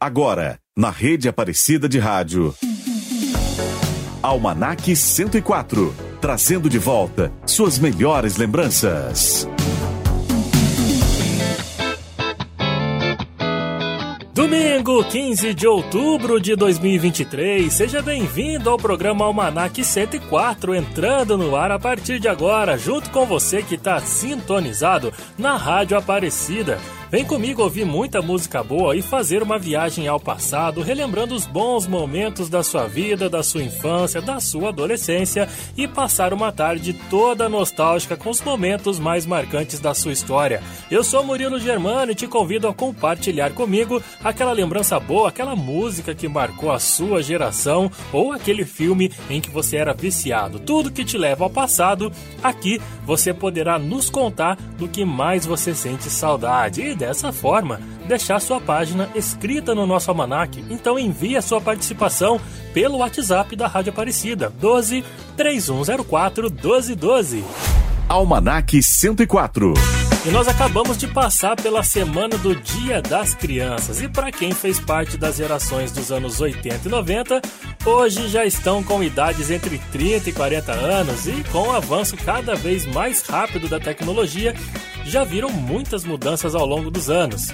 Agora, na rede Aparecida de Rádio. Almanac 104, trazendo de volta suas melhores lembranças. Domingo, 15 de outubro de 2023. Seja bem-vindo ao programa Almanac 104, entrando no ar a partir de agora, junto com você que está sintonizado na Rádio Aparecida. Vem comigo ouvir muita música boa e fazer uma viagem ao passado, relembrando os bons momentos da sua vida, da sua infância, da sua adolescência e passar uma tarde toda nostálgica com os momentos mais marcantes da sua história. Eu sou Murilo Germano e te convido a compartilhar comigo aquela lembrança boa, aquela música que marcou a sua geração ou aquele filme em que você era viciado. Tudo que te leva ao passado, aqui você poderá nos contar do que mais você sente saudade. E dessa forma deixar sua página escrita no nosso almanac. Então envie a sua participação pelo WhatsApp da Rádio Aparecida 12 3104 1212. Almanac 104. E nós acabamos de passar pela semana do Dia das Crianças. E para quem fez parte das gerações dos anos 80 e 90, hoje já estão com idades entre 30 e 40 anos e com o avanço cada vez mais rápido da tecnologia, já viram muitas mudanças ao longo dos anos.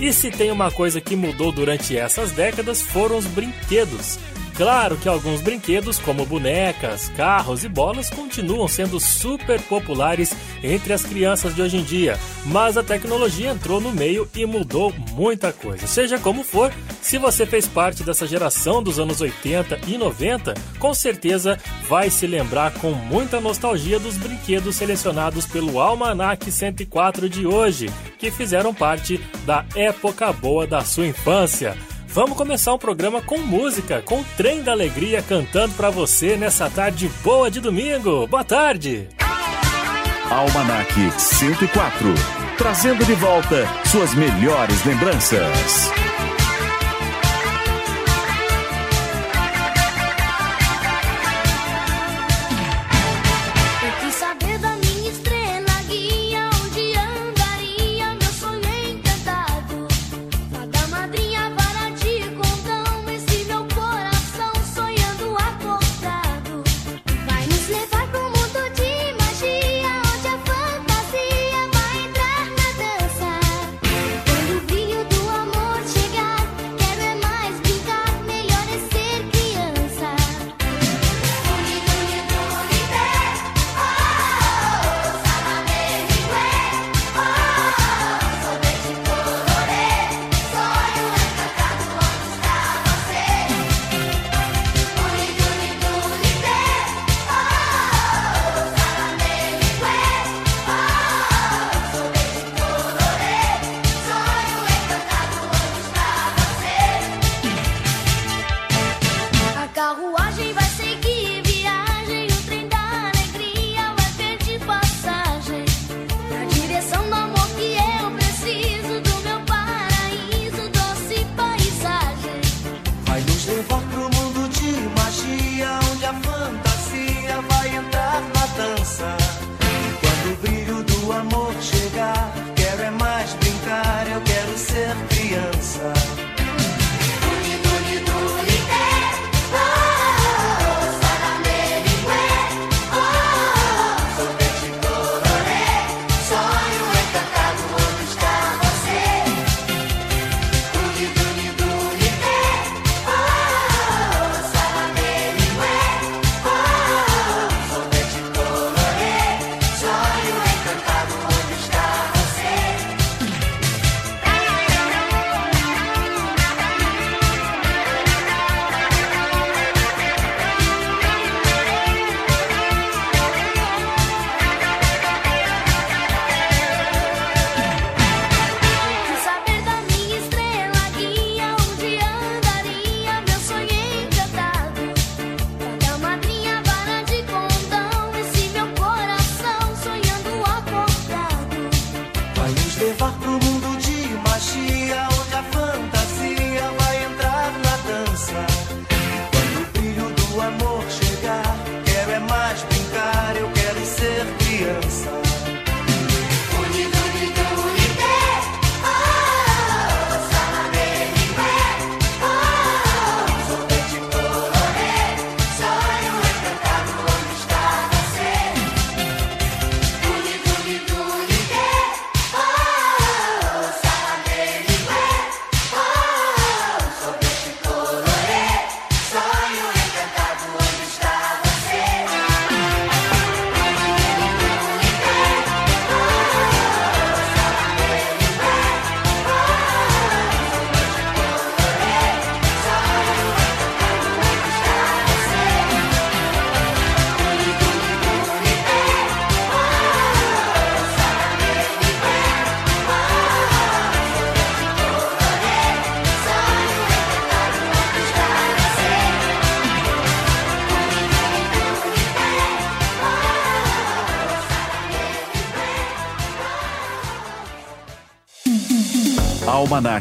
E se tem uma coisa que mudou durante essas décadas foram os brinquedos. Claro que alguns brinquedos, como bonecas, carros e bolas, continuam sendo super populares entre as crianças de hoje em dia, mas a tecnologia entrou no meio e mudou muita coisa. Seja como for, se você fez parte dessa geração dos anos 80 e 90, com certeza vai se lembrar com muita nostalgia dos brinquedos selecionados pelo Almanac 104 de hoje, que fizeram parte da época boa da sua infância. Vamos começar um programa com música, com o Trem da Alegria cantando para você nessa tarde boa de domingo. Boa tarde! Almanac 104, trazendo de volta suas melhores lembranças.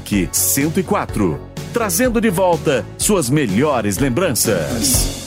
Almanac 104, trazendo de volta suas melhores lembranças.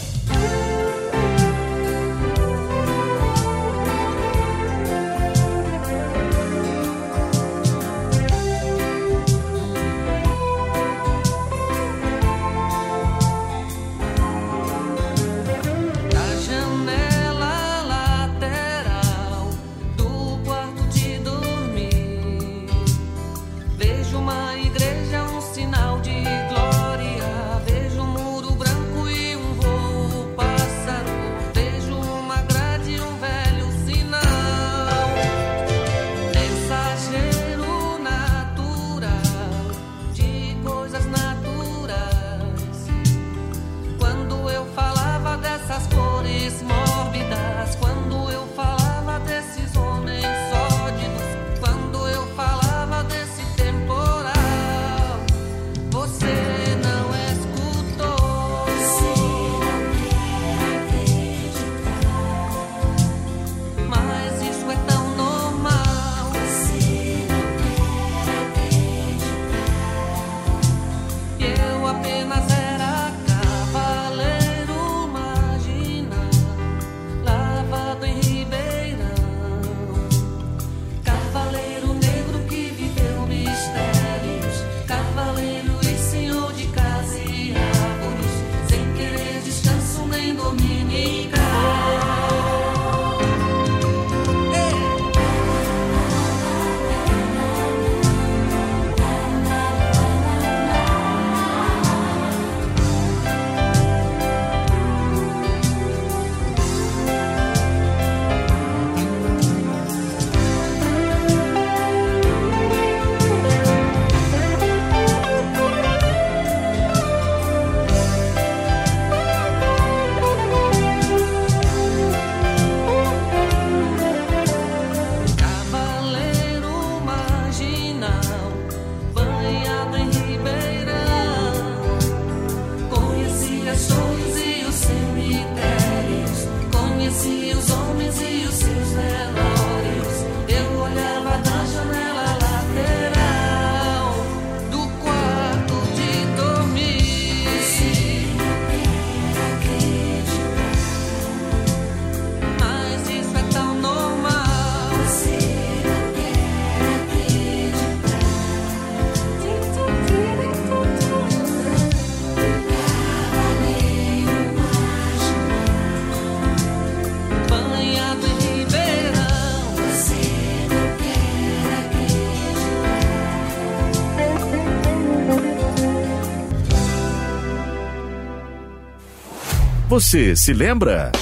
Você se lembra?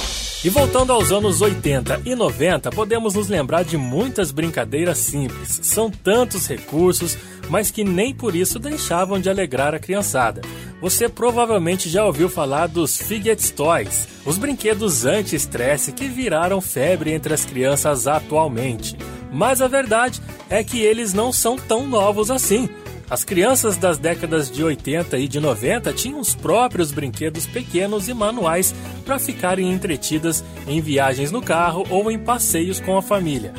E voltando aos anos 80 e 90, podemos nos lembrar de muitas brincadeiras simples. São tantos recursos, mas que nem por isso deixavam de alegrar a criançada. Você provavelmente já ouviu falar dos Fidget Toys, os brinquedos anti-estresse que viraram febre entre as crianças atualmente. Mas a verdade é que eles não são tão novos assim. As crianças das décadas de 80 e de 90 tinham os próprios brinquedos pequenos e manuais para ficarem entretidas em viagens no carro ou em passeios com a família.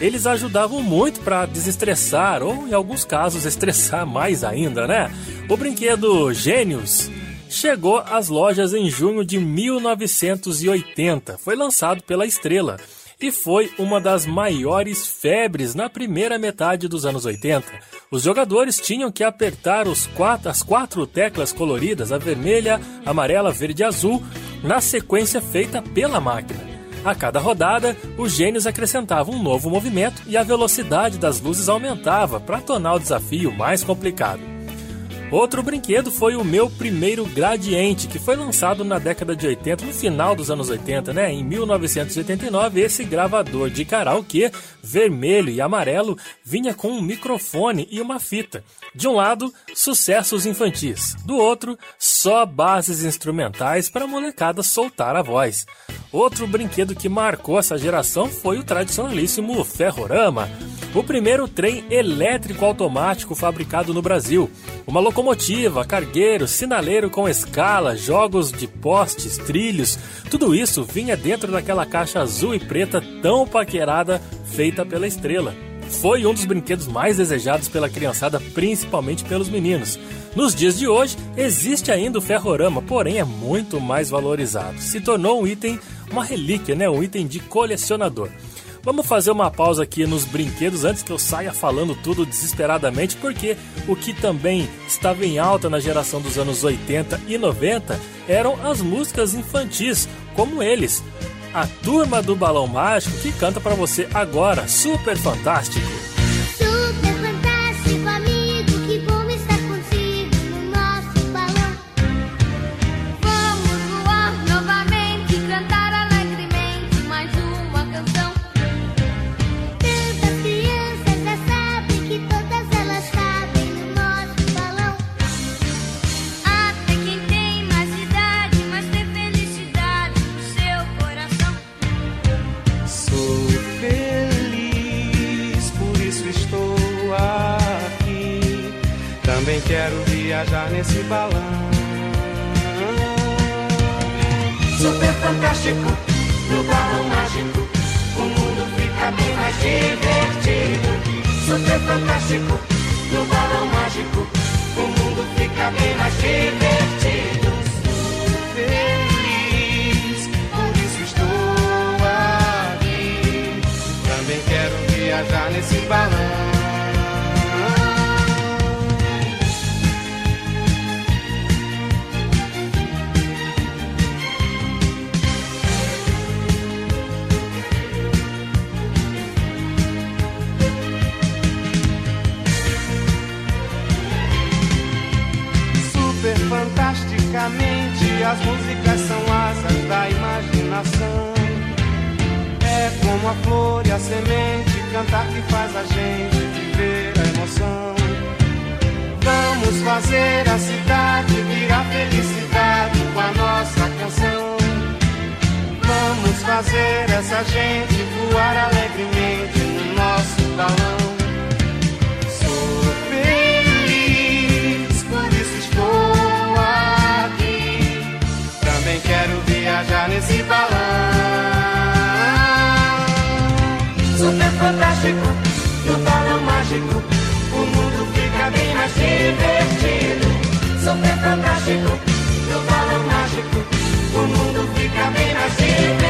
Eles ajudavam muito para desestressar ou, em alguns casos, estressar mais ainda, né? O brinquedo Gênios chegou às lojas em junho de 1980. Foi lançado pela Estrela e foi uma das maiores febres na primeira metade dos anos 80. Os jogadores tinham que apertar quatro, as quatro teclas coloridas, a vermelha, amarela, verde e azul, na sequência feita pela máquina. A cada rodada, os gênios acrescentavam um novo movimento e a velocidade das luzes aumentava para tornar o desafio mais complicado. Outro brinquedo foi o meu primeiro Gradiente, que foi lançado na década de 80, no final dos anos 80, né? Em 1989, esse gravador de karaokê vermelho e amarelo vinha com um microfone e uma fita. De um lado, sucessos infantis, do outro, só bases instrumentais para a molecada soltar a voz. Outro brinquedo que marcou essa geração foi o tradicionalíssimo Ferrorama, o primeiro trem elétrico automático fabricado no Brasil. Uma locomotiva, cargueiro, sinaleiro com escala, jogos de postes, trilhos, tudo isso vinha dentro daquela caixa azul e preta tão paquerada feita pela estrela. foi um dos brinquedos mais desejados pela criançada, principalmente pelos meninos. Nos dias de hoje, existe ainda o ferrorama, porém é muito mais valorizado. Se tornou um item, uma relíquia, né? um item de colecionador. Vamos fazer uma pausa aqui nos brinquedos antes que eu saia falando tudo desesperadamente, porque o que também estava em alta na geração dos anos 80 e 90 eram as músicas infantis, como eles. A Turma do Balão Mágico que canta para você agora, super fantástico. Viajar nesse balão. Super fantástico, no balão mágico, o mundo fica bem mais divertido. Super fantástico, no balão mágico, o mundo fica bem mais divertido. Feliz, por isso estou aqui. Também quero viajar nesse balão. Fantasticamente, as músicas são asas da imaginação. É como a flor e a semente, cantar que faz a gente viver a emoção. Vamos fazer a cidade virar felicidade com a nossa canção. Vamos fazer essa gente fantástico, no balão mágico, o mundo fica bem mais divertido. Super fantástico, no balão mágico, o mundo fica bem mais divertido.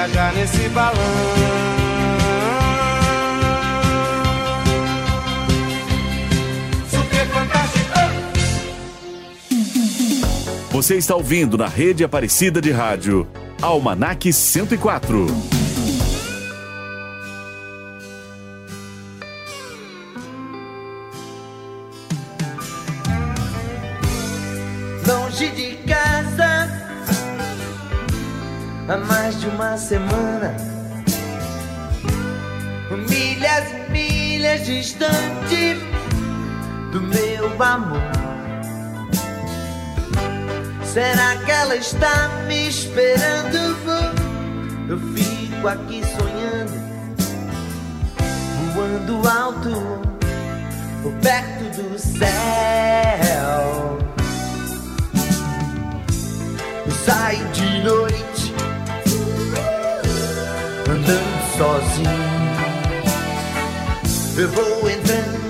Viajar nesse balão. Você está ouvindo na rede Aparecida de Rádio, Almanac 104. Amor. Será que ela está me esperando? Eu fico aqui sonhando, voando alto, perto do céu. Eu saio de noite, andando sozinho. Eu vou entrando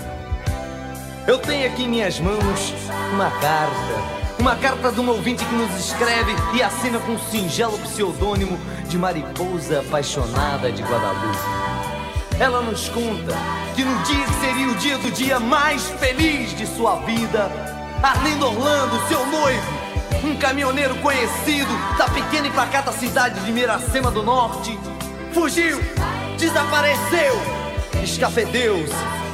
Eu tenho aqui em minhas mãos uma carta. Uma carta de um ouvinte que nos escreve e assina com um singelo pseudônimo de Mariposa Apaixonada de Guadalupe. Ela nos conta que no dia que seria o dia do dia mais feliz de sua vida, Arlindo Orlando, seu noivo, um caminhoneiro conhecido da pequena e pacata cidade de Miracema do Norte, fugiu, desapareceu, escafedeu-se.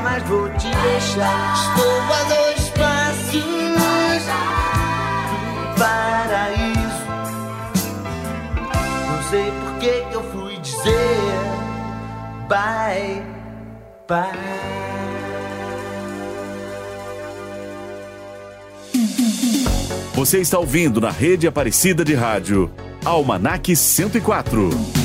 mais vou te deixar. Estou a dois passos do paraíso. Não sei por que que eu fui dizer bye bye. Você está ouvindo na rede Aparecida de Rádio, Almanac 104.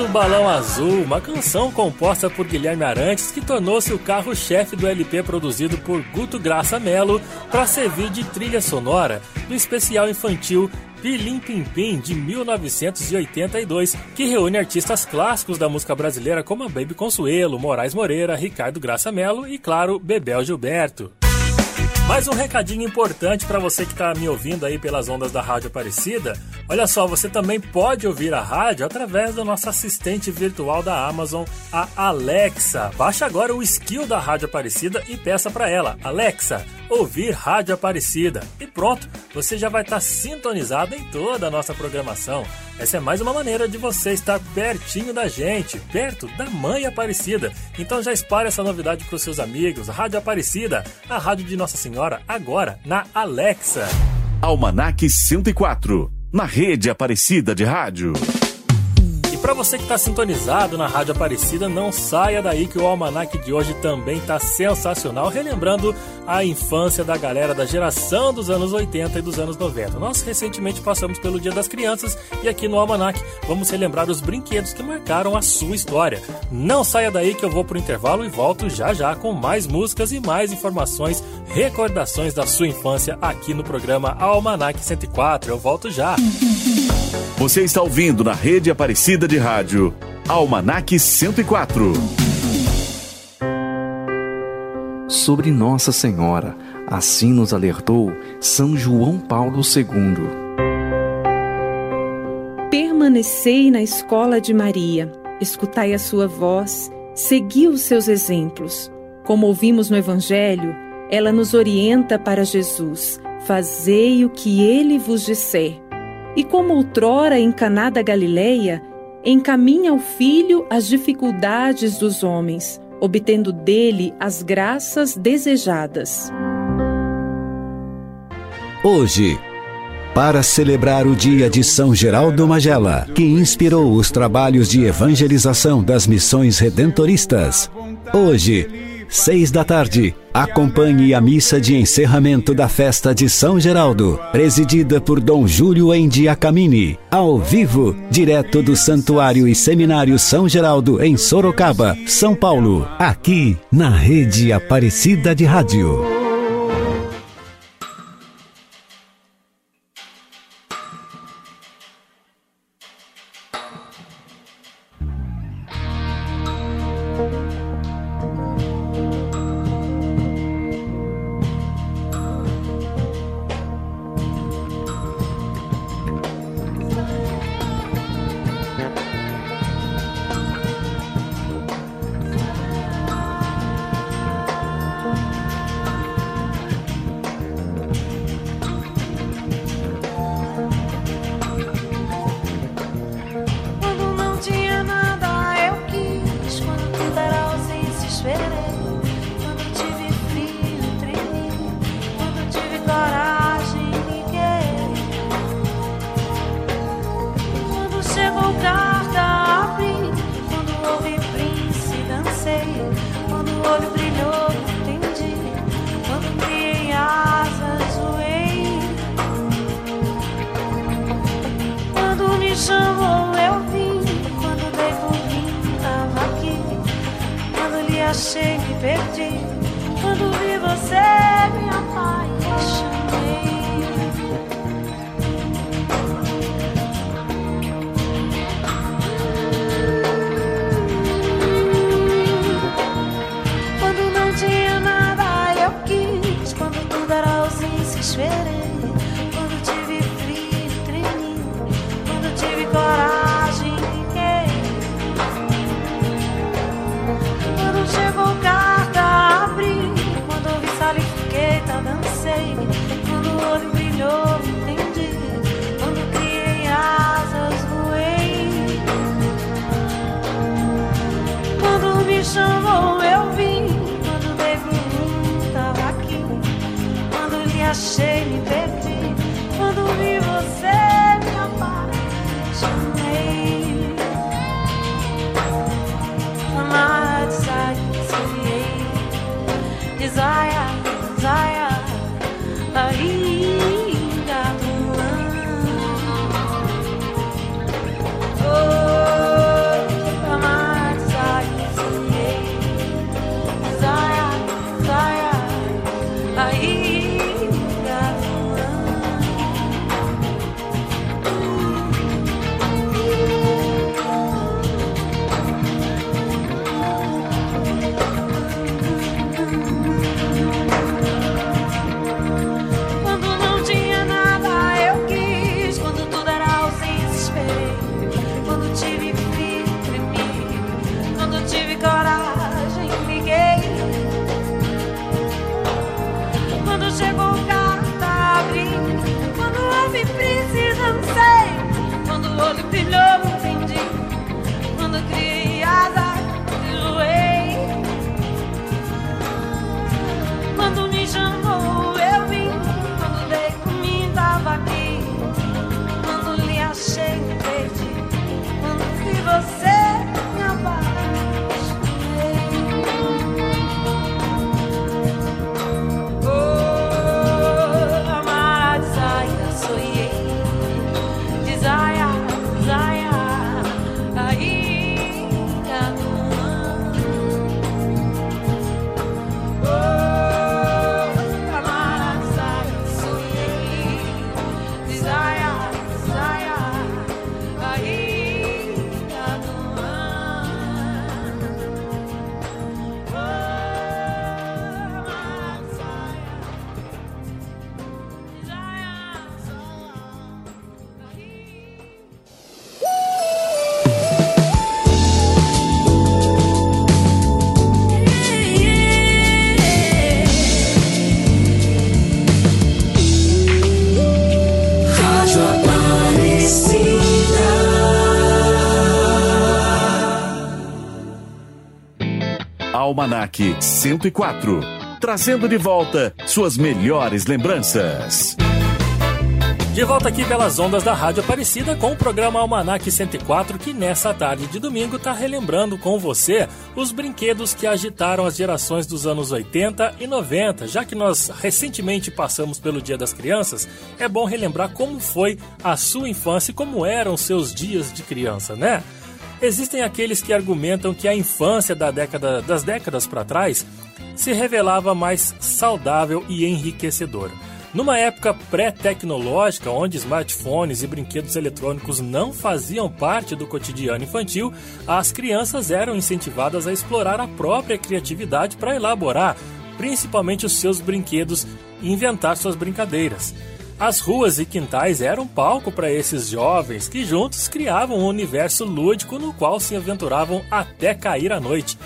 Aí o lindo Balão Azul, uma canção composta por Guilherme Arantes que tornou-se o carro-chefe do LP produzido por Guto Graça Mello para servir de trilha sonora do especial infantil Pilim Pim Pim de 1982, que reúne artistas clássicos da música brasileira como a Baby Consuelo, Moraes Moreira, Ricardo Graça Mello e, claro, Bebel Gilberto. Mais um recadinho importante para você que está me ouvindo aí pelas ondas da Rádio Aparecida. Olha só, você também pode ouvir a rádio através do nosso assistente virtual da Amazon, a Alexa. Baixe agora o skill da Rádio Aparecida e peça para ela, Alexa, ouvir Rádio Aparecida. E pronto, você já vai estar sintonizado em toda a nossa programação. Essa é mais uma maneira de você estar pertinho da gente, perto da Mãe Aparecida. Então já espalhe essa novidade para os seus amigos. Rádio Aparecida, a rádio de Nossa Senhora, agora na Alexa. Almanac 104 na rede Aparecida de Rádio. Para você que está sintonizado na Rádio Aparecida, não saia daí que o almanac de hoje também está sensacional, relembrando a infância da galera da geração dos anos 80 e dos anos 90. Nós recentemente passamos pelo Dia das Crianças e aqui no almanac vamos relembrar os brinquedos que marcaram a sua história. Não saia daí que eu vou pro intervalo e volto já já com mais músicas e mais informações, recordações da sua infância aqui no programa Almanac 104. Eu volto já. Você está ouvindo na rede Aparecida de Rádio, Almanac 104. Sobre Nossa Senhora, assim nos alertou São João Paulo II. Permanecei na escola de Maria, escutai a sua voz, segui os seus exemplos. Como ouvimos no Evangelho, ela nos orienta para Jesus: fazei o que ele vos disser. E como outrora em Caná da Galileia, encaminha ao filho as dificuldades dos homens, obtendo dele as graças desejadas. Hoje, para celebrar o dia de São Geraldo Magela, que inspirou os trabalhos de evangelização das missões redentoristas. Hoje, seis da tarde, acompanhe a missa de encerramento da festa de São Geraldo, presidida por Dom Júlio Endiacamini, ao vivo, direto do Santuário e Seminário São Geraldo, em Sorocaba, São Paulo, aqui na Rede Aparecida de Rádio. Almanac 104. Trazendo de volta suas melhores lembranças. De volta aqui pelas ondas da Rádio Aparecida com o programa Almanac 104, que nessa tarde de domingo está relembrando com você os brinquedos que agitaram as gerações dos anos 80 e 90. Já que nós recentemente passamos pelo Dia das Crianças, é bom relembrar como foi a sua infância e como eram seus dias de criança, né? Existem aqueles que argumentam que a infância da década, das décadas para trás se revelava mais saudável e enriquecedora. Numa época pré-tecnológica, onde smartphones e brinquedos eletrônicos não faziam parte do cotidiano infantil, as crianças eram incentivadas a explorar a própria criatividade para elaborar, principalmente os seus brinquedos e inventar suas brincadeiras. As ruas e quintais eram palco para esses jovens que juntos criavam um universo lúdico no qual se aventuravam até cair a noite.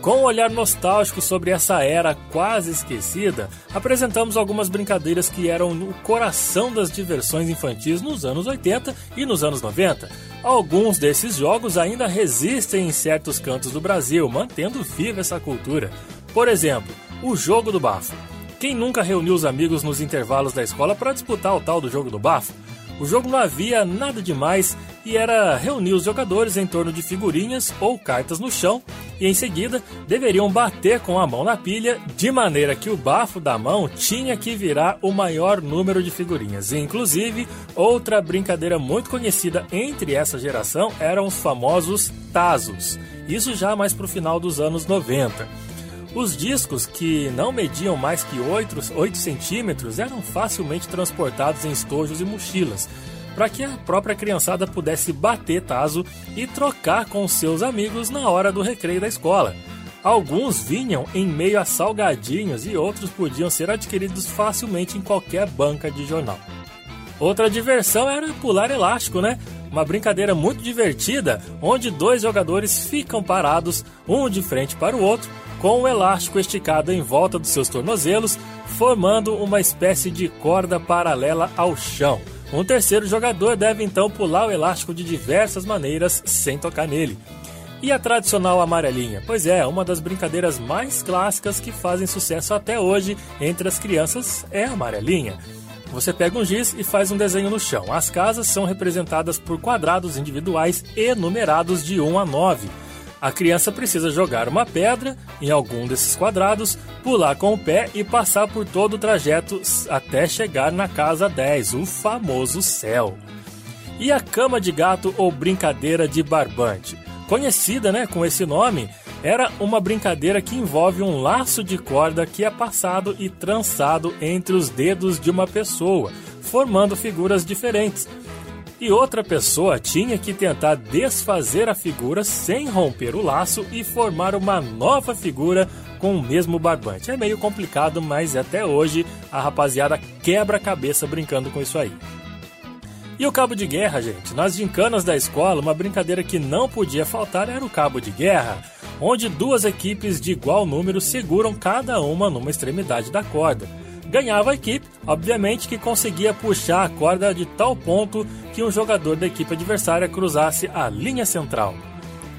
Com um olhar nostálgico sobre essa era quase esquecida, apresentamos algumas brincadeiras que eram o coração das diversões infantis nos anos 80 e nos anos 90. Alguns desses jogos ainda resistem em certos cantos do Brasil, mantendo viva essa cultura. Por exemplo, o jogo do bafo. Quem nunca reuniu os amigos nos intervalos da escola para disputar o tal do jogo do bafo? O jogo não havia nada demais e era reunir os jogadores em torno de figurinhas ou cartas no chão e em seguida deveriam bater com a mão na pilha de maneira que o bafo da mão tinha que virar o maior número de figurinhas. E, inclusive, outra brincadeira muito conhecida entre essa geração eram os famosos tazos. Isso já mais para o final dos anos 90. Os discos, que não mediam mais que 8, 8 centímetros, eram facilmente transportados em estojos e mochilas, para que a própria criançada pudesse bater taso e trocar com seus amigos na hora do recreio da escola. Alguns vinham em meio a salgadinhos e outros podiam ser adquiridos facilmente em qualquer banca de jornal. Outra diversão era pular elástico, né? Uma brincadeira muito divertida, onde dois jogadores ficam parados, um de frente para o outro, com o elástico esticado em volta dos seus tornozelos, formando uma espécie de corda paralela ao chão. Um terceiro jogador deve então pular o elástico de diversas maneiras sem tocar nele. E a tradicional amarelinha? Pois é, uma das brincadeiras mais clássicas que fazem sucesso até hoje entre as crianças é a amarelinha. Você pega um giz e faz um desenho no chão. As casas são representadas por quadrados individuais e numerados de 1 a 9. A criança precisa jogar uma pedra em algum desses quadrados, pular com o pé e passar por todo o trajeto até chegar na casa 10, o famoso céu. E a cama de gato ou brincadeira de barbante? Conhecida né, com esse nome, era uma brincadeira que envolve um laço de corda que é passado e trançado entre os dedos de uma pessoa, formando figuras diferentes e outra pessoa tinha que tentar desfazer a figura sem romper o laço e formar uma nova figura com o mesmo barbante. É meio complicado, mas até hoje a rapaziada quebra a cabeça brincando com isso aí. E o cabo de guerra, gente? Nas gincanas da escola, uma brincadeira que não podia faltar era o cabo de guerra, onde duas equipes de igual número seguram cada uma numa extremidade da corda ganhava a equipe, obviamente que conseguia puxar a corda de tal ponto que um jogador da equipe adversária cruzasse a linha central.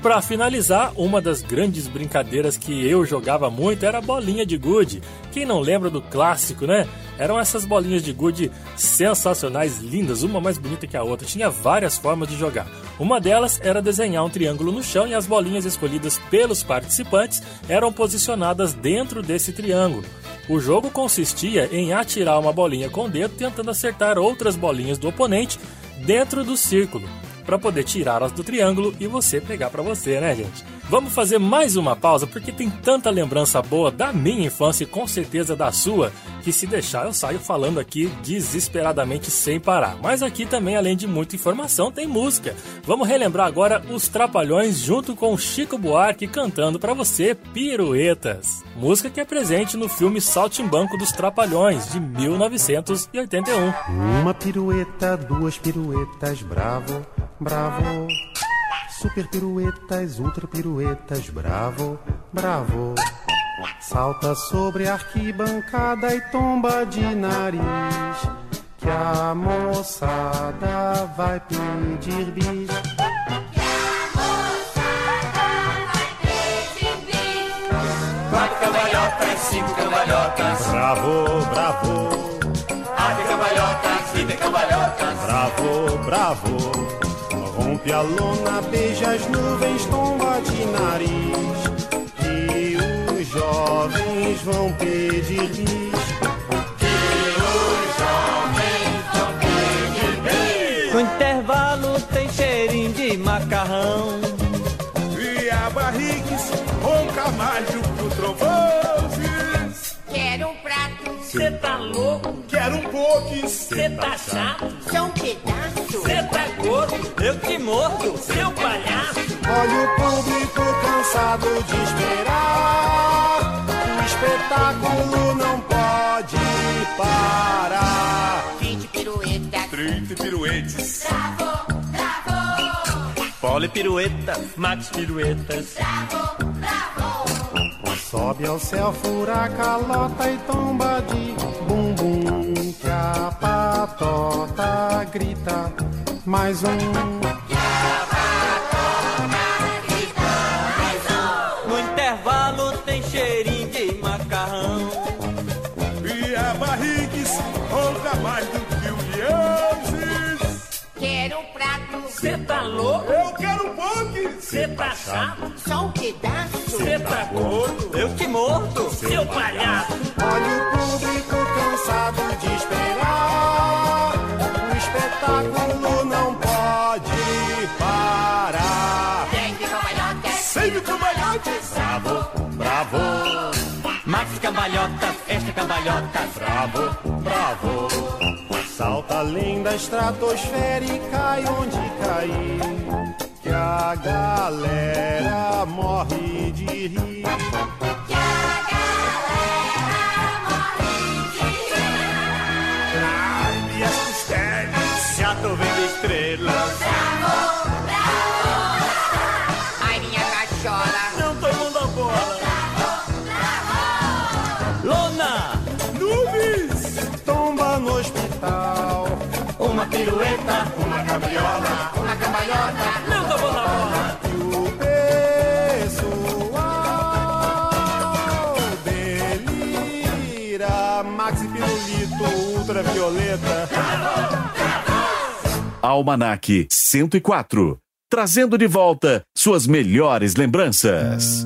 Para finalizar, uma das grandes brincadeiras que eu jogava muito era a bolinha de gude. Quem não lembra do clássico, né? Eram essas bolinhas de gude sensacionais, lindas, uma mais bonita que a outra. Tinha várias formas de jogar. Uma delas era desenhar um triângulo no chão e as bolinhas escolhidas pelos participantes eram posicionadas dentro desse triângulo. O jogo consistia em atirar uma bolinha com o dedo tentando acertar outras bolinhas do oponente dentro do círculo para poder tirá-las do triângulo e você pegar para você, né, gente? Vamos fazer mais uma pausa porque tem tanta lembrança boa da minha infância e com certeza da sua que se deixar eu saio falando aqui desesperadamente sem parar. Mas aqui também, além de muita informação, tem música. Vamos relembrar agora os Trapalhões junto com Chico Buarque cantando para você Piruetas. Música que é presente no filme Saltimbanco dos Trapalhões de 1981. Uma pirueta, duas piruetas, bravo bravo. Super piruetas, ultra piruetas, bravo, bravo. Salta sobre a arquibancada e tomba de nariz. Que a moçada vai pedir bis. cambalhotas, cinco cambalhotas. Bravo, bravo, Ave cambalhotas, vida cambalhotas. bravo, bravo. Rompe a lona, beija as nuvens, tomba de nariz. E os jovens vão pedir Quero um pouco. Cê tá chato? Só um pedaço. Cê tá gordo? Eu te mordo. Seu palhaço? Olha o público cansado de esperar. O espetáculo não pode parar. 20 piruetas. 30 piruetes. Bravo, bravo. Pole pirueta. Max piruetas. Bravo, bravo. Sobe ao céu, fura a calota e tomba de bumbum. Que a patota grita. Mais um. No intervalo tem cheirinho de macarrão. E a barrigues ronca mais do que o Beelzes. Quero um prato. Cê tá louco? Eu quero um pouco. Cê tá chato? Só um pedaço. Cê tá gordo? Eu te mordo. Seu palhaço? Olha o cambalhota, esta cambalhota. bravo, bravo. Salta além da estratosfera e cai onde cair. Que a galera morre de rir. Que a galera morre de Ai, minhas costelas. Já tô vendo estrelas. Bravo. Pirueta. Uma cabriola. Uma cambalhota. Não tô bom na bola. E o pessoal delira. Maxi Pirulito, ultravioleta. Almanac 104. Trazendo de volta suas melhores lembranças.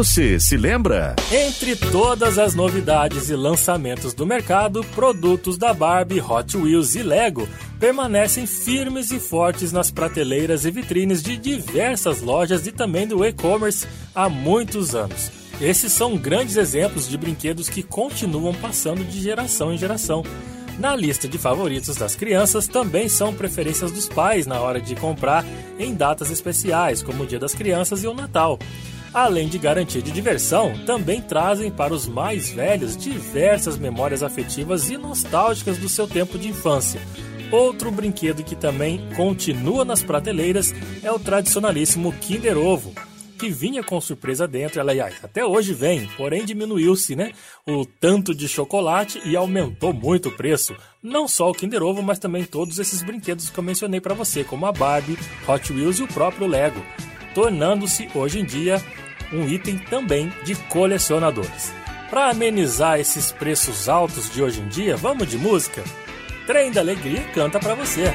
Você se lembra? Entre todas as novidades e lançamentos do mercado, produtos da Barbie, Hot Wheels e Lego permanecem firmes e fortes nas prateleiras e vitrines de diversas lojas e também do e-commerce há muitos anos. Esses são grandes exemplos de brinquedos que continuam passando de geração em geração. Na lista de favoritos das crianças também são preferências dos pais na hora de comprar em datas especiais, como o Dia das Crianças e o Natal. Além de garantia de diversão, também trazem para os mais velhos diversas memórias afetivas e nostálgicas do seu tempo de infância. Outro brinquedo que também continua nas prateleiras é o tradicionalíssimo Kinder Ovo, que vinha com surpresa dentro, aliás, até hoje vem, porém diminuiu-se, né, o tanto de chocolate e aumentou muito o preço. Não só o Kinder Ovo, mas também todos esses brinquedos que eu mencionei para você, como a Barbie, Hot Wheels e o próprio Lego, tornando-se hoje em dia um item também de colecionadores. Para amenizar esses preços altos de hoje em dia, vamos de música? Trem da Alegria canta para você.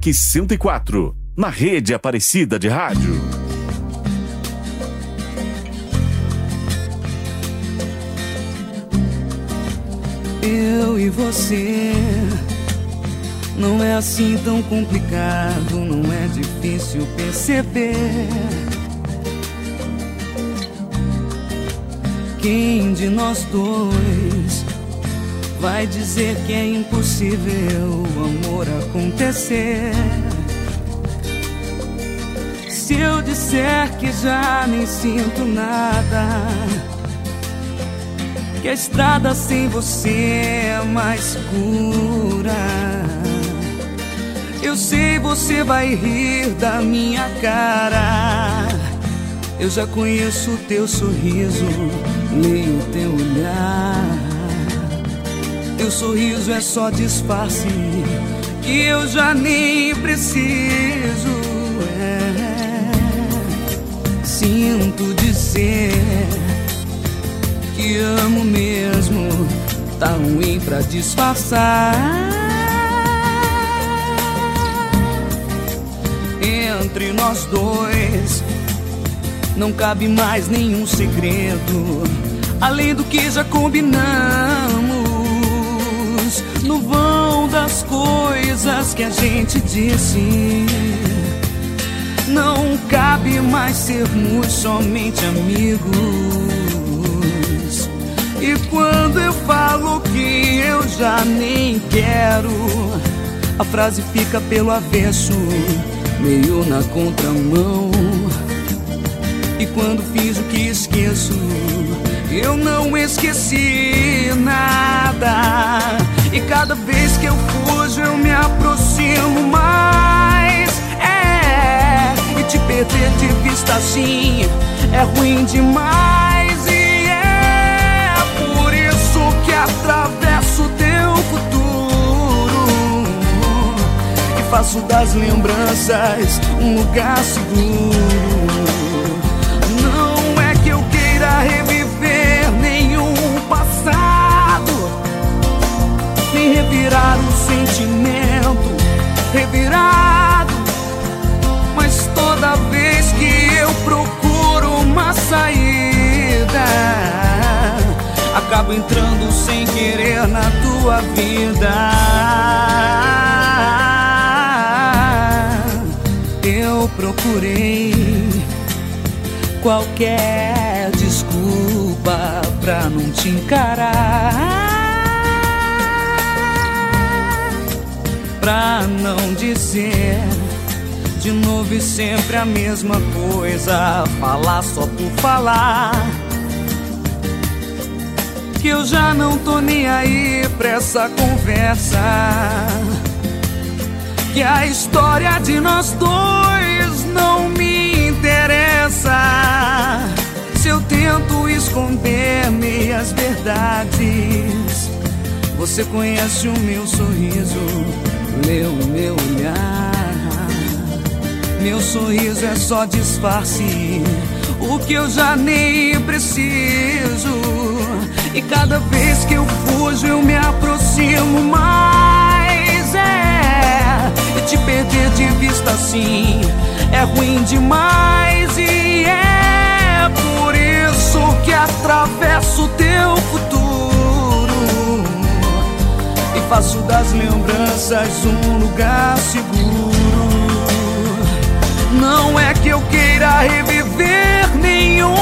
Almanac 104, na rede Aparecida de Rádio. Eu e você não é assim tão complicado, não é difícil perceber. Quem de nós dois vai dizer que é impossível o amor acontecer? Se eu disser que já nem sinto nada que a estrada sem você é mais escura. Eu sei você vai rir da minha cara. Eu já conheço o teu sorriso, leio o teu olhar. Teu sorriso é só disfarce que eu já nem preciso. É. Sinto dizer que amo mesmo, tá ruim pra disfarçar. Entre nós dois não cabe mais nenhum segredo, além do que já combinamos. No vão das coisas que a gente disse, não cabe mais sermos somente amigos. E quando eu falo que eu já nem quero, a frase fica pelo avesso, meio na contramão. E quando fiz o que esqueço, eu não esqueci nada. E cada vez que eu fujo, eu me aproximo mais. É, e te perder de vista assim é ruim demais. E é por isso que atravesso teu futuro e faço das lembranças um lugar seguro. Não é que eu queira reviver um sentimento revirado. Mas toda vez que eu procuro uma saída, acabo entrando sem querer na tua vida. Eu procurei qualquer desculpa pra não te encarar. Pra não dizer de novo e sempre a mesma coisa, falar só por falar. Que eu já não tô nem aí pra essa conversa. Que a história de nós dois não me interessa. Se eu tento esconder meias verdades, você conhece o meu sorriso, o meu olhar. Meu sorriso é só disfarce, o que eu já nem preciso. E cada vez que eu fujo, eu me aproximo mais. É, e te perder de vista assim é ruim demais. E é por isso que atravesso teu futuro faço das lembranças um lugar seguro. Não é que eu queira reviver nenhum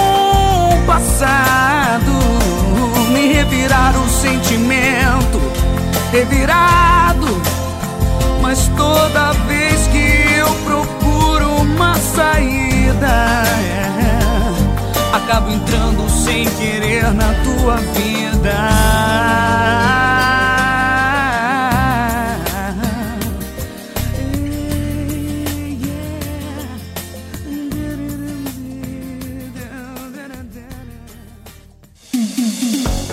passado, nem revirar o sentimento revirado. Mas toda vez que eu procuro uma saída, é, acabo entrando sem querer na tua vida.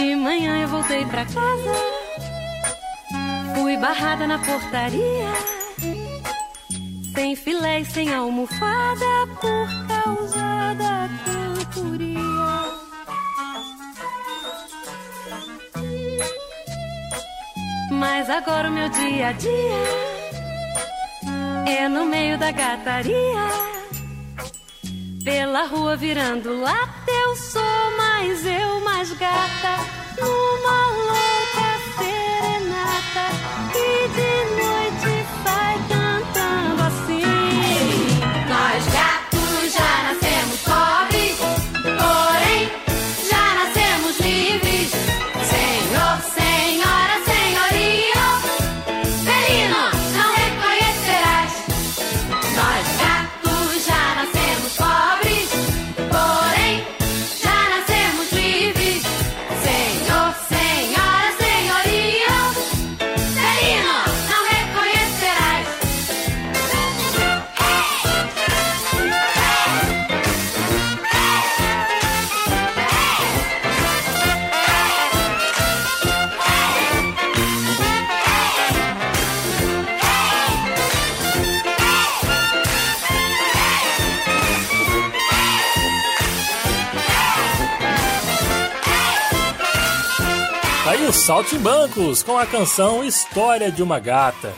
De manhã eu voltei pra casa, fui barrada na portaria, sem filé e sem almofada por causa da cantoria. Mas agora o meu dia a dia é no meio da gataria. Pela rua virando lata, eu sou mais eu, mais gata. Numa louca serenata. E de noite Saltimbancos com a canção História de uma Gata.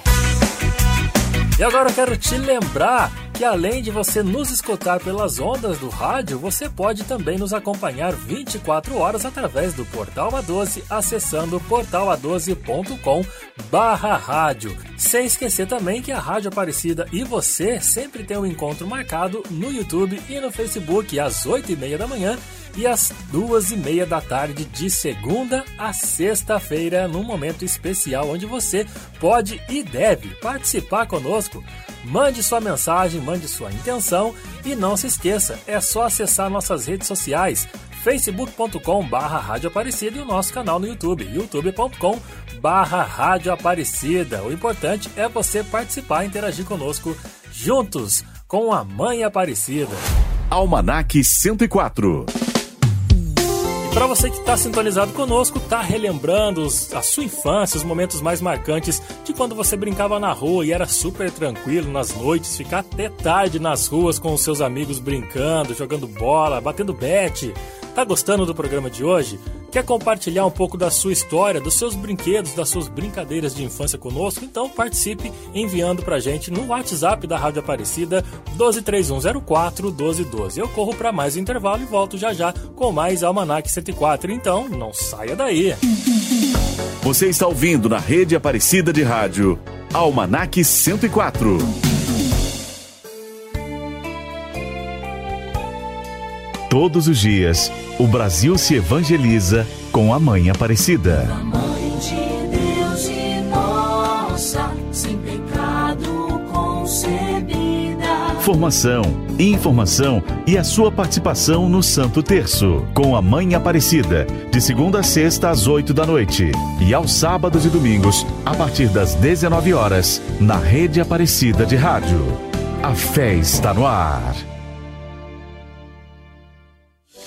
E agora eu quero te lembrar que além de você nos escutar pelas ondas do rádio, você pode também nos acompanhar 24 horas através do Portal A12, acessando portala12.com barra rádio. Sem esquecer também que a Rádio Aparecida e você sempre tem um encontro marcado no YouTube e no Facebook às 8h30 da manhã e às duas e meia da tarde de segunda a sexta-feira, num momento especial onde você pode e deve participar conosco. Mande sua mensagem, mande sua intenção e não se esqueça, é só acessar nossas redes sociais facebook.com barra Rádio Aparecida e o nosso canal no YouTube, youtube.com barra Rádio Aparecida. O importante é você participar e interagir conosco juntos com a Mãe Aparecida. Almanac 104. Para você que está sintonizado conosco, está relembrando os- a sua infância, os momentos mais marcantes de quando você brincava na rua e era super tranquilo nas noites, ficar até tarde nas ruas com os seus amigos brincando, jogando bola, batendo bete. Tá gostando do programa de hoje? Quer compartilhar um pouco da sua história, dos seus brinquedos, das suas brincadeiras de infância conosco? Então participe enviando pra gente no WhatsApp da Rádio Aparecida 123104 1212. Eu corro para mais um intervalo e volto já já com mais Almanac 104. Então não saia daí. Você está ouvindo na rede Aparecida de Rádio. Almanac 104. Todos os dias, o Brasil se evangeliza com a Mãe Aparecida. Mãe de Deus e nossa, sem pecado concebida. Formação, informação e a sua participação no Santo Terço, com a Mãe Aparecida, de segunda a sexta às 8 da noite e aos sábados e domingos, a partir das 19 horas, na Rede Aparecida de Rádio. A fé está no ar.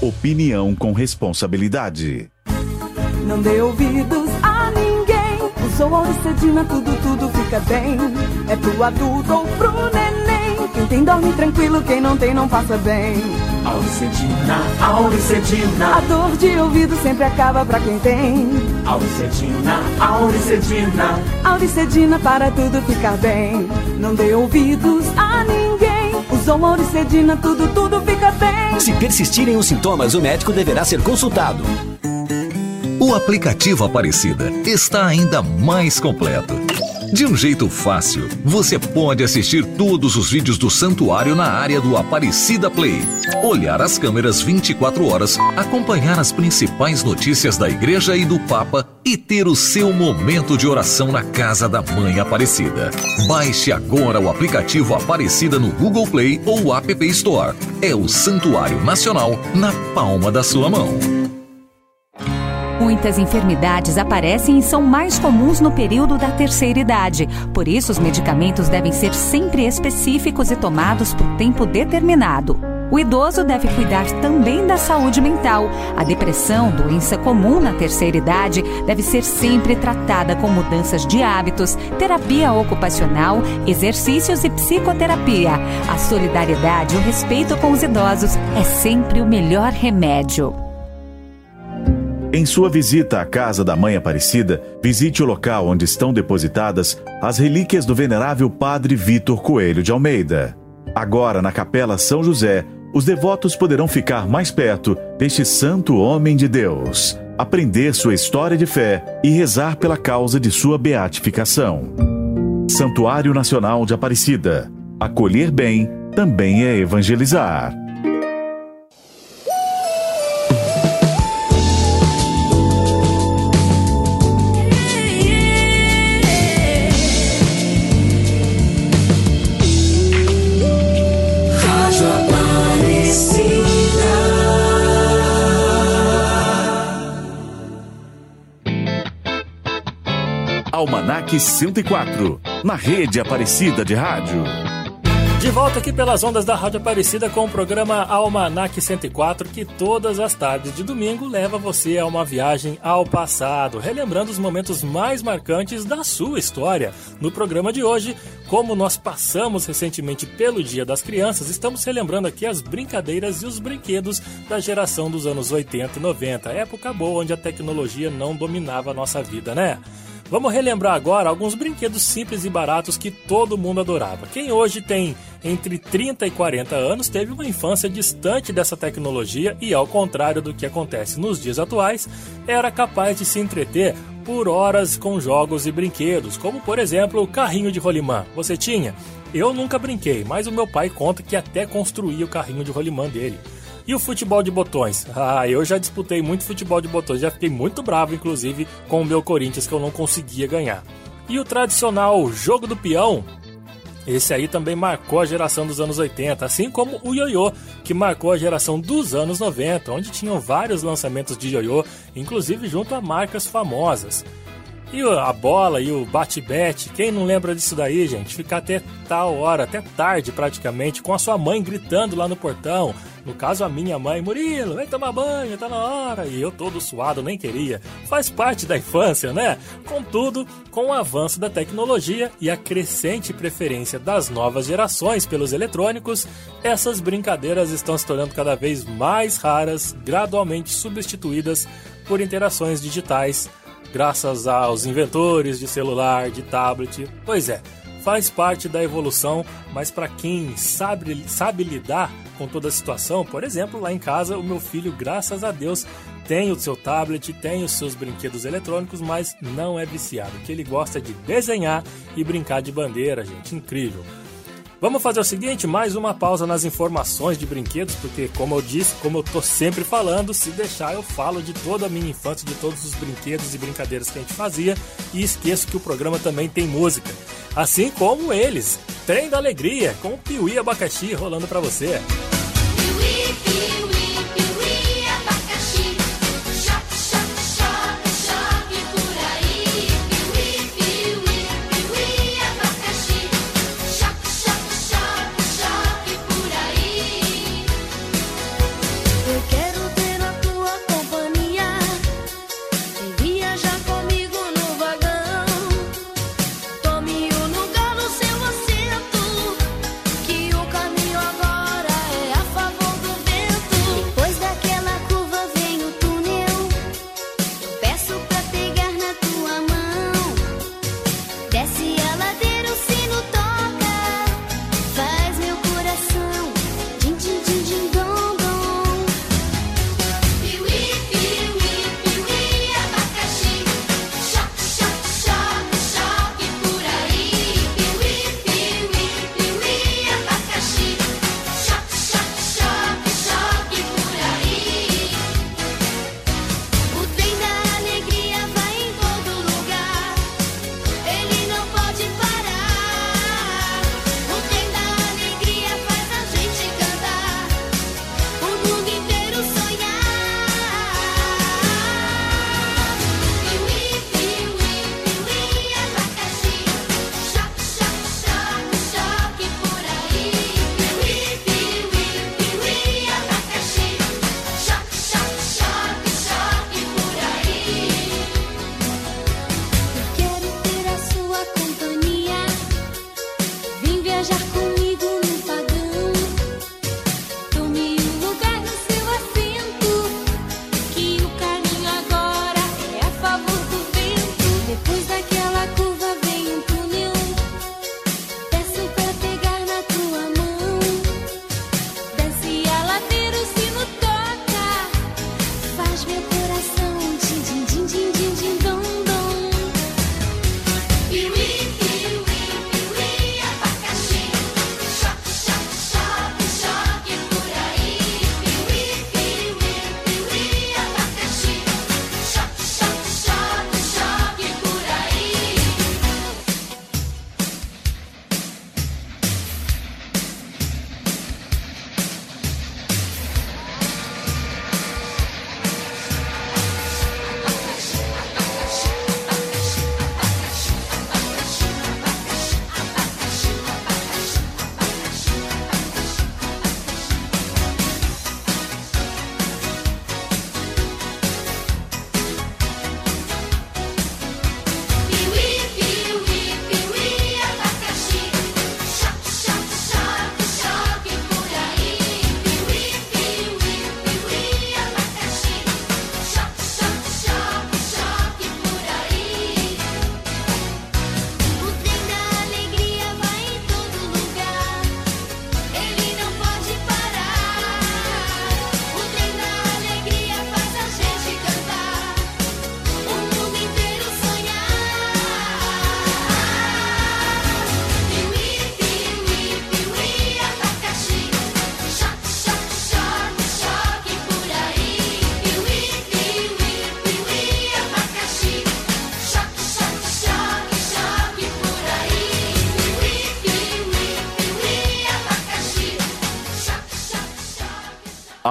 Opinião com responsabilidade. Não dê ouvidos a ninguém. Usou Auricedina, tudo, tudo fica bem. É pro adulto ou pro neném. Quem tem dorme tranquilo, quem não tem não passa bem. Auricedina, Auricedina. A dor de ouvido sempre acaba pra quem tem. Auricedina, Auricedina. Auricedina para tudo ficar bem. Não dê ouvidos a ninguém. Auricedina, tudo, tudo fica bem. Se persistirem os sintomas, o médico deverá ser consultado. O aplicativo Aparecida está ainda mais completo. De um jeito fácil, você pode assistir todos os vídeos do santuário na área do Aparecida Play, olhar as câmeras 24 horas, acompanhar as principais notícias da igreja e do Papa e ter o seu momento de oração na casa da Mãe Aparecida. Baixe agora o aplicativo Aparecida no Google Play ou App Store. É o Santuário Nacional na palma da sua mão. Muitas enfermidades aparecem e são mais comuns no período da terceira idade. Por isso, os medicamentos devem ser sempre específicos e tomados por tempo determinado. O idoso deve cuidar também da saúde mental. A depressão, doença comum na terceira idade, deve ser sempre tratada com mudanças de hábitos, terapia ocupacional, exercícios e psicoterapia. A solidariedade e o respeito com os idosos é sempre o melhor remédio. Em sua visita à casa da Mãe Aparecida, visite o local onde estão depositadas as relíquias do venerável Padre Vitor Coelho de Almeida. Agora, na Capela São José, os devotos poderão ficar mais perto deste santo homem de Deus, aprender sua história de fé e rezar pela causa de sua beatificação. Santuário Nacional de Aparecida. Acolher bem também é evangelizar. Almanac 104, na rede Aparecida de Rádio. De volta aqui pelas ondas da Rádio Aparecida com o programa Almanac 104, que todas as tardes de domingo leva você a uma viagem ao passado, relembrando os momentos mais marcantes da sua história. No programa de hoje, como nós passamos recentemente pelo Dia das Crianças, estamos relembrando aqui as brincadeiras e os brinquedos da geração dos anos 80 e 90, época boa onde a tecnologia não dominava a nossa vida, né? Vamos relembrar agora alguns brinquedos simples e baratos que todo mundo adorava. Quem hoje tem entre 30 e 40 anos teve uma infância distante dessa tecnologia e, ao contrário do que acontece nos dias atuais, era capaz de se entreter por horas com jogos e brinquedos, como por exemplo o carrinho de rolimã. Você tinha? Eu nunca brinquei, mas o meu pai conta que até construía o carrinho de rolimã dele. E o futebol de botões? Ah, eu já disputei muito futebol de botões, já fiquei muito bravo, inclusive, com o meu Corinthians, que eu não conseguia ganhar. E o tradicional jogo do peão? Esse aí também marcou a geração dos anos 80, assim como o ioiô, que marcou a geração dos anos 90, onde tinham vários lançamentos de ioiô, inclusive junto a marcas famosas. E a bola e o bate-bete, quem não lembra disso daí, gente? Ficar até tal hora, até tarde praticamente, com a sua mãe gritando lá no portão. No caso, a minha mãe, Murilo, vem tomar banho, tá na hora. E eu todo suado, nem queria. Faz parte da infância, né? Contudo, com o avanço da tecnologia e a crescente preferência das novas gerações pelos eletrônicos, essas brincadeiras estão se tornando cada vez mais raras, gradualmente substituídas por interações digitais graças aos inventores de celular, de tablet. Pois é, faz parte da evolução, mas para quem sabe, sabe lidar com toda a situação, por exemplo, lá em casa, o meu filho, graças a Deus, tem o seu tablet, tem os seus brinquedos eletrônicos, mas não é viciado, que ele gosta de desenhar e brincar de bandeira, gente, incrível. Vamos fazer o seguinte, mais uma pausa nas informações de brinquedos, porque como eu disse, como eu tô sempre falando, se deixar eu falo de toda a minha infância, de todos os brinquedos e brincadeiras que a gente fazia, e esqueço que o programa também tem música. Assim como eles, Trem da Alegria, com o Piuí Abacaxi rolando para você.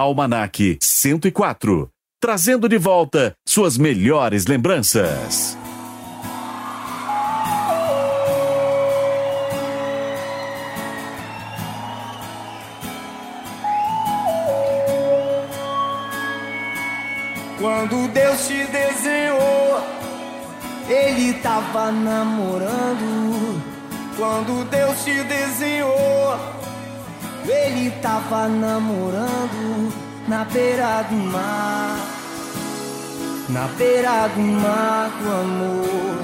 Almanac 104, trazendo de volta suas melhores lembranças. Quando Deus te desenhou, Ele tava namorando. Quando Deus te desenhou, ele tava namorando na beira do mar. Na beira do mar, do amor.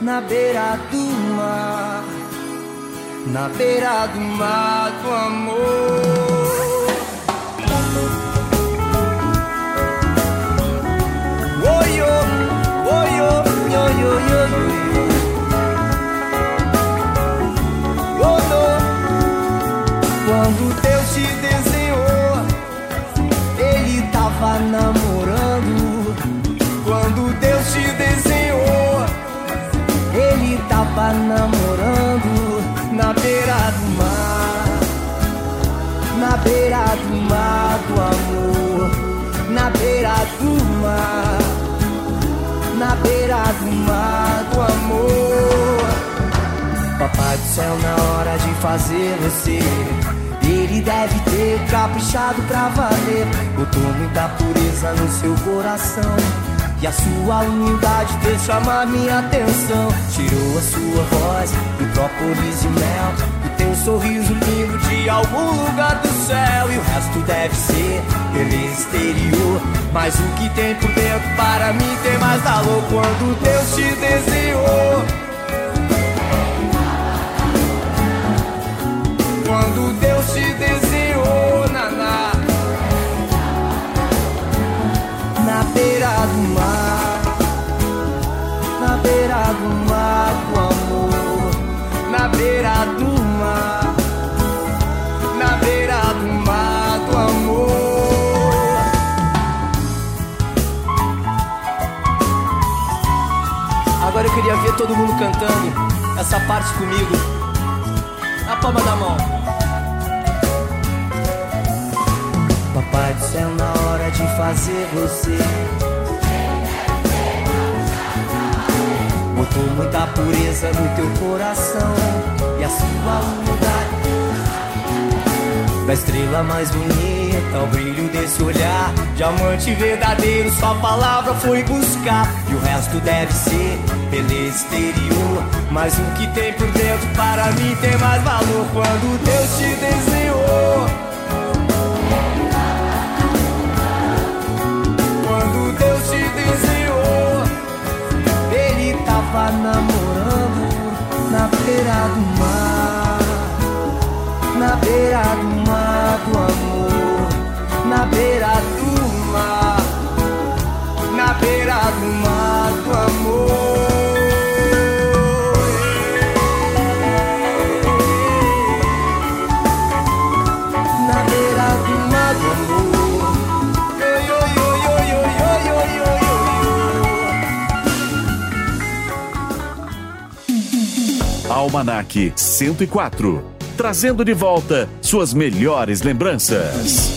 Na beira do mar. Na beira do mar, do amor. Oi, oi, oi, oi, oi, oi, oi. Quando Deus te desenhou, Ele tava namorando. Quando Deus te desenhou, Ele tava namorando na beira do mar. Na beira do mar do amor. Na beira do mar. Na beira do mar do amor. Papai do céu, na hora de fazer você. Ele deve ter caprichado pra valer. Botou muita pureza no seu coração. E a sua humildade fez chamar minha atenção. Tirou a sua voz do própolis de mel. O teu sorriso lindo de algum lugar do céu. E o resto deve ser beleza exterior. Mas o que tem por dentro para mim tem mais valor quando Deus te desenhou. Quando Deus te desenhou, naná. Na beira do mar Na beira do mar do amor Na beira do mar Na beira do mar do amor. Agora eu queria ver todo mundo cantando essa parte comigo. Na palma da mão. Céu, na hora de fazer você. Botou muita pureza no teu coração e a sua humildade. Da estrela mais bonita, o brilho desse olhar. Diamante verdadeiro, sua palavra foi buscar. E o resto deve ser beleza exterior. Mas o que tem por dentro para mim tem mais valor quando Deus te desenhou. Almanac 104. Trazendo de volta suas melhores lembranças.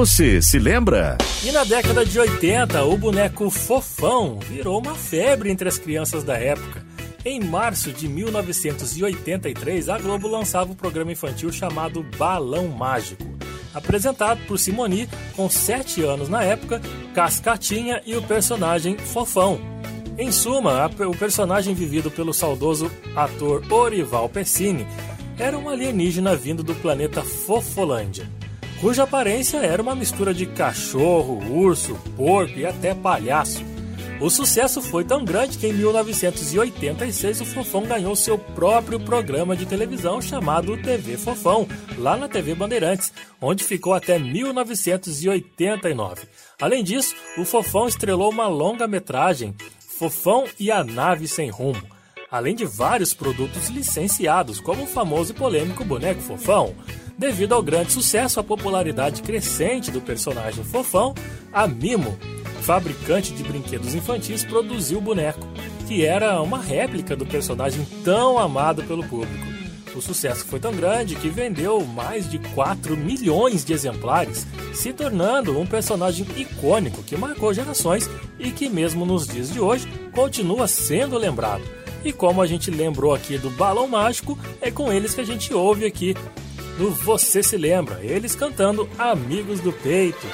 Você se lembra? E na década de 80, o boneco Fofão virou uma febre entre as crianças da época. Em março de 1983, a Globo lançava o programa infantil chamado Balão Mágico. Apresentado por Simoni, com 7 anos na época, Cascatinha e o personagem Fofão. Em suma, o personagem vivido pelo saudoso ator Orival Pessini era um alienígena vindo do planeta Fofolândia cuja aparência era uma mistura de cachorro, urso, porco e até palhaço. O sucesso foi tão grande que em 1986 o Fofão ganhou seu próprio programa de televisão chamado TV Fofão, lá na TV Bandeirantes, onde ficou até 1989. Além disso, o Fofão estrelou uma longa-metragem, Fofão e a Nave Sem Rumo, além de vários produtos licenciados, como o famoso e polêmico boneco Fofão. Devido ao grande sucesso, a popularidade crescente do personagem Fofão, a Mimo, fabricante de brinquedos infantis, produziu o boneco, que era uma réplica do personagem tão amado pelo público. O sucesso foi tão grande que vendeu mais de 4 milhões de exemplares, se tornando um personagem icônico que marcou gerações e que, mesmo nos dias de hoje, continua sendo lembrado. E como a gente lembrou aqui do Balão Mágico, é com eles que a gente ouve aqui no Você Se Lembra, eles cantando Amigos do Peito.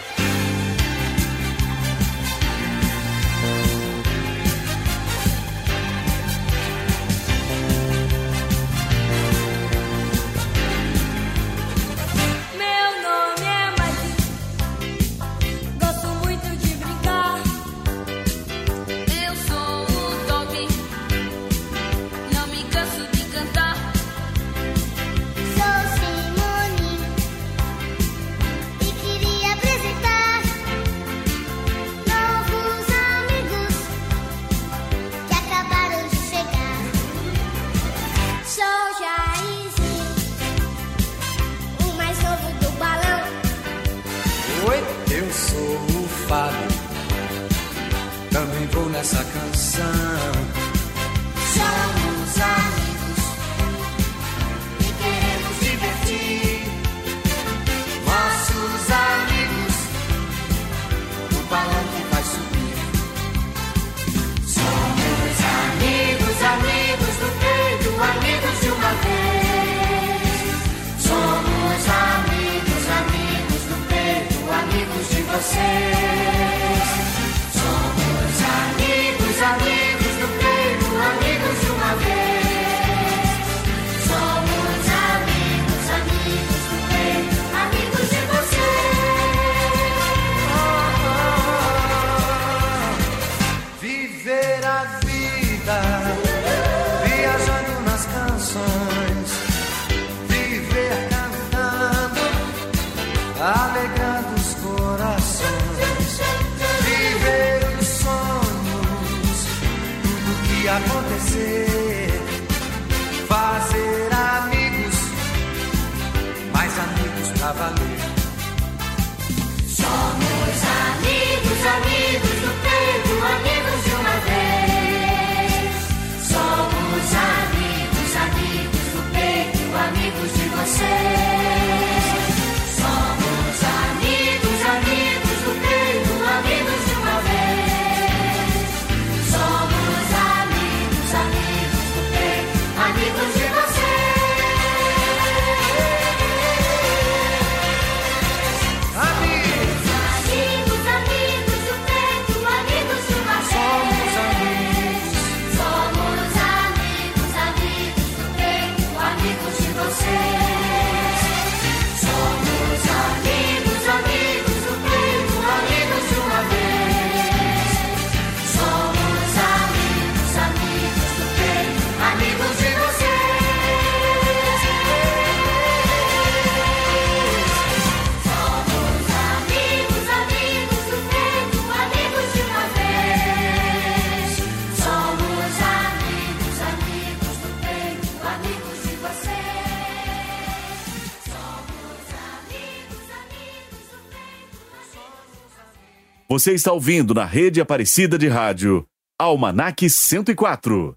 Você está ouvindo na rede Aparecida de Rádio Almanac 104.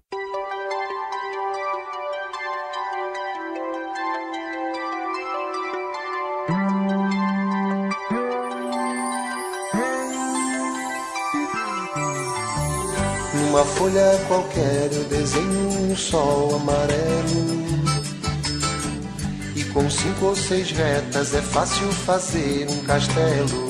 Numa folha qualquer eu desenho um sol amarelo. E com cinco ou seis retas é fácil fazer um castelo.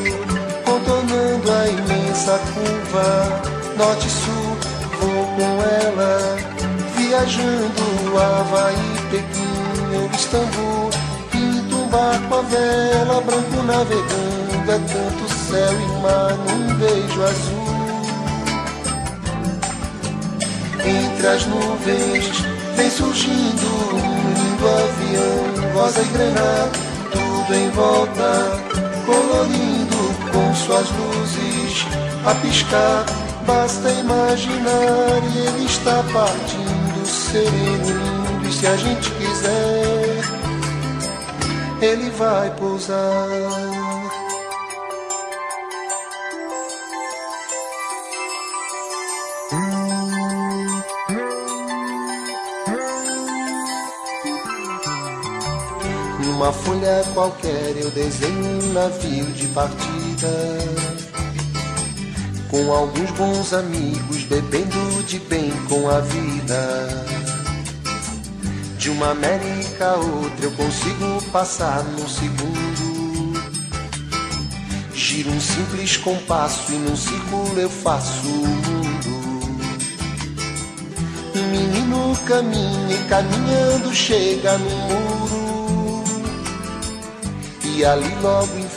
contornando a imensa curva, norte e sul, vou com ela, viajando Havaí, Pequim ou Istambul, pinto um barco a vela, branco navegando, é tanto céu e mar num beijo azul. Entre as nuvens vem surgindo um lindo avião, rosa e granada, tudo em volta, colorindo com suas luzes a piscar. Basta imaginar e ele está partindo, sereno, lindo, e se a gente quiser, ele vai pousar. Numa folha qualquer eu desenho um navio de partida. Com alguns bons amigos bebendo de bem com a vida. De uma América a outra eu consigo passar num segundo. Giro um simples compasso e num círculo eu faço o mundo. Um menino caminha e caminhando chega no muro. E ali logo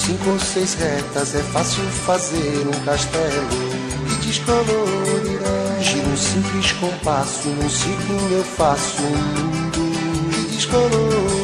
Cinco ou seis retas é fácil fazer um castelo que descolorirá. Giro um simples compasso, num círculo eu faço um mundo que descolorirá.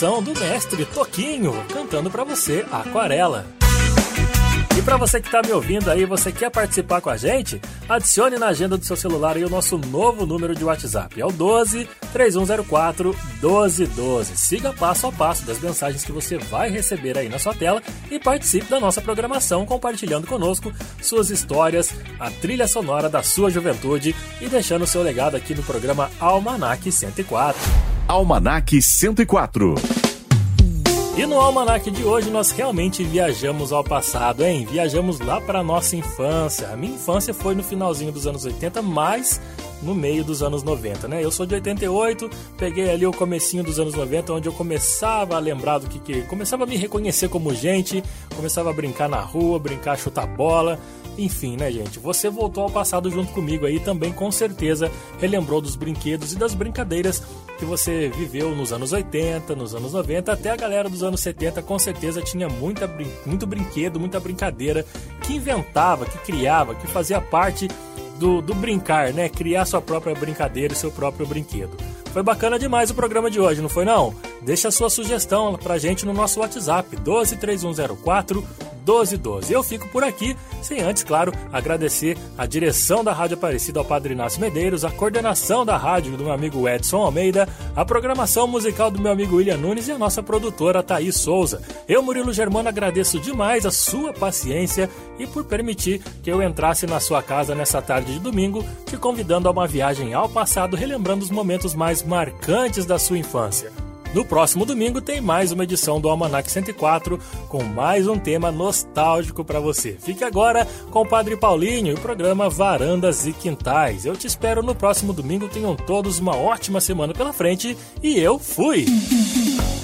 Do mestre Toquinho cantando para você Aquarela. E para você que está me ouvindo aí, você quer participar com a gente? Adicione na agenda do seu celular aí o nosso novo número de WhatsApp. É o 12 3104 1212. Siga passo a passo das mensagens que você vai receber aí na sua tela e participe da nossa programação compartilhando conosco suas histórias, a trilha sonora da sua juventude e deixando seu legado aqui no programa Almanac 104. Almanac 104. E no Almanac de hoje nós realmente viajamos ao passado, hein? Viajamos lá para nossa infância. A minha infância foi no finalzinho dos anos 80, mas no meio dos anos 90, né? Eu sou de 88, peguei ali o comecinho dos anos 90, onde eu começava a lembrar do que, que começava a me reconhecer como gente, começava a brincar na rua, brincar, chutar bola, enfim, né, gente? Você voltou ao passado junto comigo aí também, com certeza, relembrou dos brinquedos e das brincadeiras que você viveu nos anos 80, nos anos 90, até a galera dos anos 70 com certeza tinha muita, muito brinquedo, muita brincadeira que inventava, que criava, que fazia parte do, do brincar, né? Criar sua própria brincadeira e seu próprio brinquedo. Foi bacana demais o programa de hoje, não foi não? Deixa a sua sugestão pra gente no nosso WhatsApp, 123104 1212. Eu fico por aqui, sem antes, claro, agradecer a direção da Rádio Aparecida ao Padre Inácio Medeiros, a coordenação da rádio do meu amigo Edson Almeida, a programação musical do meu amigo William Nunes e a nossa produtora Thaís Souza. Eu, Murilo Germano, agradeço demais a sua paciência e por permitir que eu entrasse na sua casa nessa tarde de domingo, te convidando a uma viagem ao passado, relembrando os momentos mais marcantes da sua infância. No próximo domingo tem mais uma edição do Almanac 104 com mais um tema nostálgico para você. Fique agora com o Padre Paulinho e o programa Varandas e Quintais. Eu te espero no próximo domingo. Tenham todos uma ótima semana pela frente e eu fui!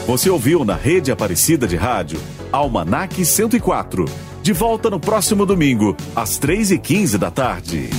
Você ouviu na Rede Aparecida de Rádio Almanac 104. De volta no próximo domingo, às 3h15 da tarde.